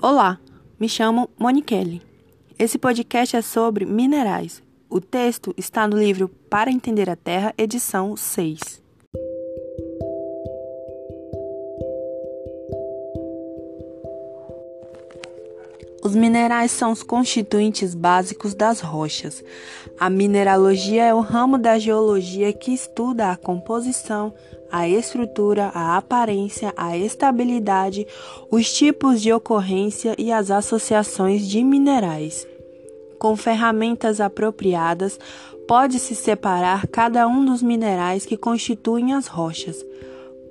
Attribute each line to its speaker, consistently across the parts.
Speaker 1: Olá, me chamo Moniquele. Esse podcast é sobre minerais. O texto está no livro Para Entender a Terra, edição 6. Os minerais são os constituintes básicos das rochas. A mineralogia é o ramo da geologia que estuda a composição, a estrutura, a aparência, a estabilidade, os tipos de ocorrência e as associações de minerais. Com ferramentas apropriadas, pode-se separar cada um dos minerais que constituem as rochas.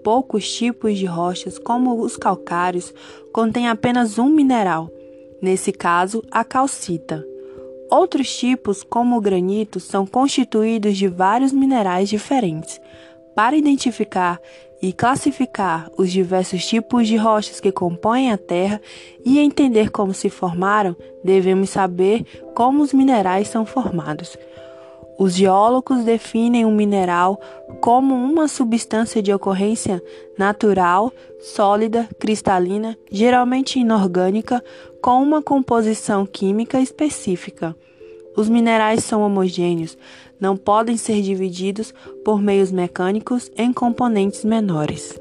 Speaker 1: Poucos tipos de rochas, como os calcários, contêm apenas um mineral nesse caso, a calcita. Outros tipos, como o granito, são constituídos de vários minerais diferentes. Para identificar e classificar os diversos tipos de rochas que compõem a Terra e entender como se formaram, devemos saber como os minerais são formados. Os geólogos definem um mineral como uma substância de ocorrência natural, sólida, cristalina, geralmente inorgânica, com uma composição química específica. Os minerais são homogêneos, não podem ser divididos por meios mecânicos em componentes menores.